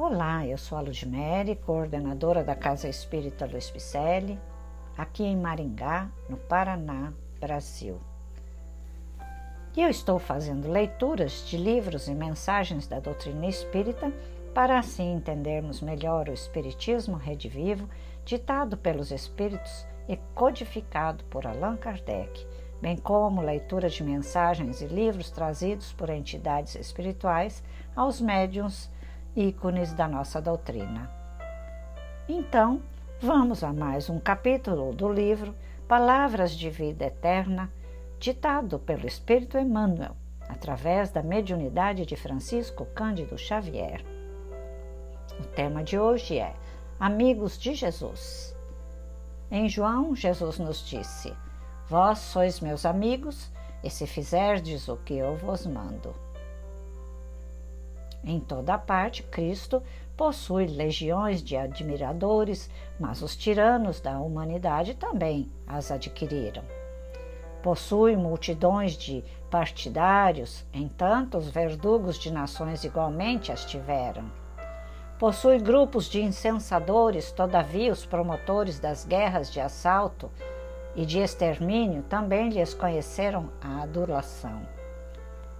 Olá, eu sou a Ludmere, coordenadora da Casa Espírita Luiz Picelli, aqui em Maringá, no Paraná, Brasil. E eu estou fazendo leituras de livros e mensagens da doutrina espírita para assim entendermos melhor o Espiritismo redivivo, ditado pelos Espíritos e codificado por Allan Kardec, bem como leitura de mensagens e livros trazidos por entidades espirituais aos médiums ícones da nossa doutrina. Então, vamos a mais um capítulo do livro Palavras de Vida Eterna, ditado pelo Espírito Emmanuel, através da mediunidade de Francisco Cândido Xavier. O tema de hoje é Amigos de Jesus. Em João, Jesus nos disse: Vós sois meus amigos, e se fizerdes o que eu vos mando. Em toda parte, Cristo possui legiões de admiradores, mas os tiranos da humanidade também as adquiriram. Possui multidões de partidários, entanto, os verdugos de nações igualmente as tiveram. Possui grupos de incensadores, todavia, os promotores das guerras de assalto e de extermínio também lhes conheceram a adulação.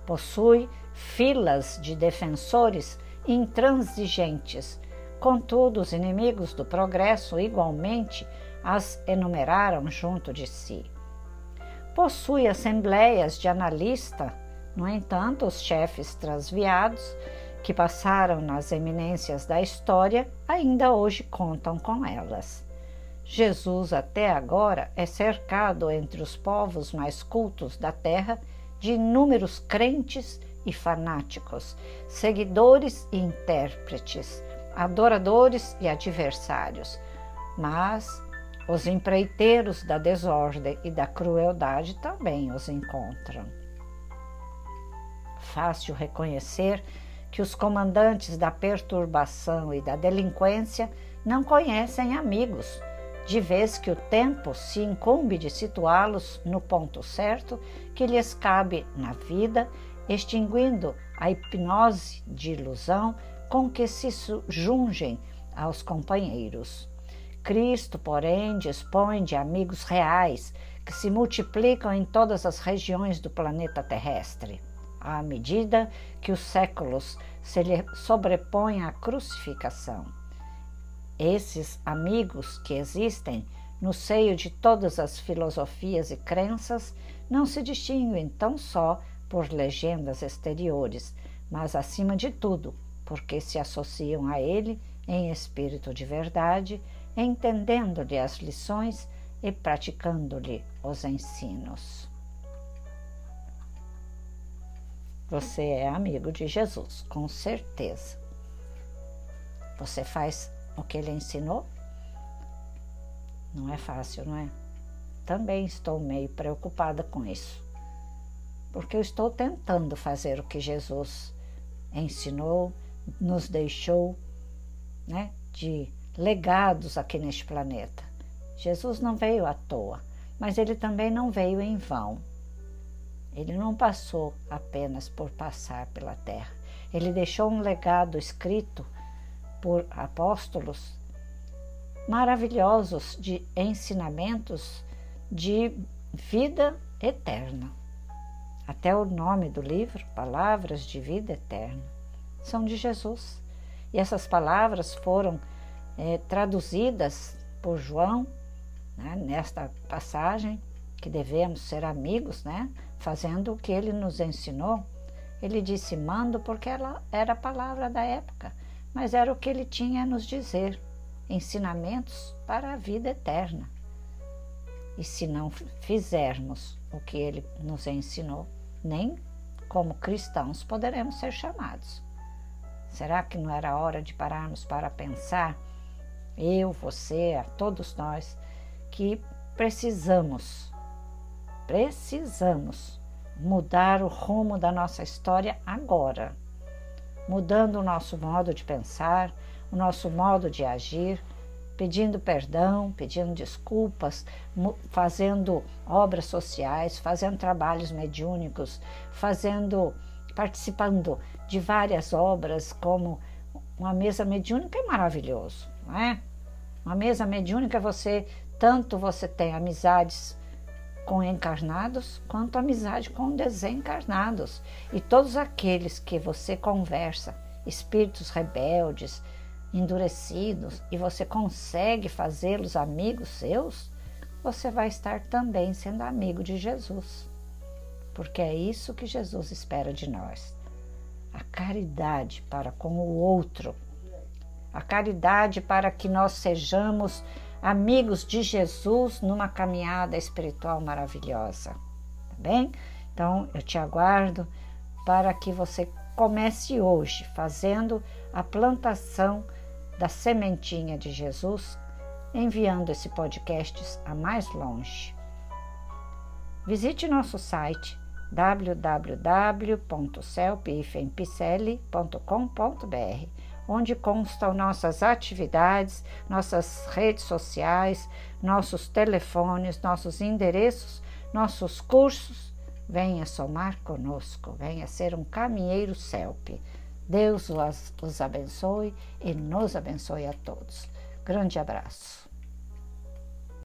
Possui filas de defensores intransigentes. Contudo, os inimigos do progresso igualmente as enumeraram junto de si. Possui assembleias de analista, no entanto, os chefes transviados que passaram nas eminências da história ainda hoje contam com elas. Jesus, até agora, é cercado entre os povos mais cultos da terra de inúmeros crentes e fanáticos, seguidores e intérpretes, adoradores e adversários. Mas os empreiteiros da desordem e da crueldade também os encontram. Fácil reconhecer que os comandantes da perturbação e da delinquência não conhecem amigos, de vez que o tempo se incumbe de situá-los no ponto certo que lhes cabe na vida extinguindo a hipnose de ilusão com que se jungem aos companheiros. Cristo, porém, dispõe de amigos reais que se multiplicam em todas as regiões do planeta terrestre, à medida que os séculos se lhe sobrepõem à crucificação. Esses amigos que existem no seio de todas as filosofias e crenças não se distinguem tão só por legendas exteriores, mas acima de tudo, porque se associam a ele em espírito de verdade, entendendo-lhe as lições e praticando-lhe os ensinos. Você é amigo de Jesus, com certeza. Você faz o que ele ensinou? Não é fácil, não é? Também estou meio preocupada com isso porque eu estou tentando fazer o que Jesus ensinou, nos deixou, né, de legados aqui neste planeta. Jesus não veio à toa, mas ele também não veio em vão. Ele não passou apenas por passar pela terra. Ele deixou um legado escrito por apóstolos maravilhosos de ensinamentos de vida eterna. Até o nome do livro, Palavras de Vida Eterna, são de Jesus. E essas palavras foram é, traduzidas por João né, nesta passagem, que devemos ser amigos, né, fazendo o que ele nos ensinou. Ele disse: Mando porque ela era a palavra da época, mas era o que ele tinha a nos dizer ensinamentos para a vida eterna. E se não fizermos o que ele nos ensinou, nem como cristãos poderemos ser chamados. Será que não era hora de pararmos para pensar, eu, você, a todos nós, que precisamos, precisamos mudar o rumo da nossa história agora, mudando o nosso modo de pensar, o nosso modo de agir, pedindo perdão, pedindo desculpas, fazendo obras sociais, fazendo trabalhos mediúnicos, fazendo, participando de várias obras como uma mesa mediúnica é maravilhoso, não é? Uma mesa mediúnica você tanto você tem amizades com encarnados quanto amizade com desencarnados e todos aqueles que você conversa, espíritos rebeldes, endurecidos e você consegue fazê-los amigos seus, você vai estar também sendo amigo de Jesus. Porque é isso que Jesus espera de nós. A caridade para com o outro. A caridade para que nós sejamos amigos de Jesus numa caminhada espiritual maravilhosa. Tá bem? Então eu te aguardo para que você comece hoje fazendo a plantação da sementinha de Jesus, enviando esse podcast a mais longe. Visite nosso site www.celpifempicele.com.br, onde constam nossas atividades, nossas redes sociais, nossos telefones, nossos endereços, nossos cursos. Venha somar conosco, venha ser um caminheiro CELP. Deus os abençoe e nos abençoe a todos. Grande abraço.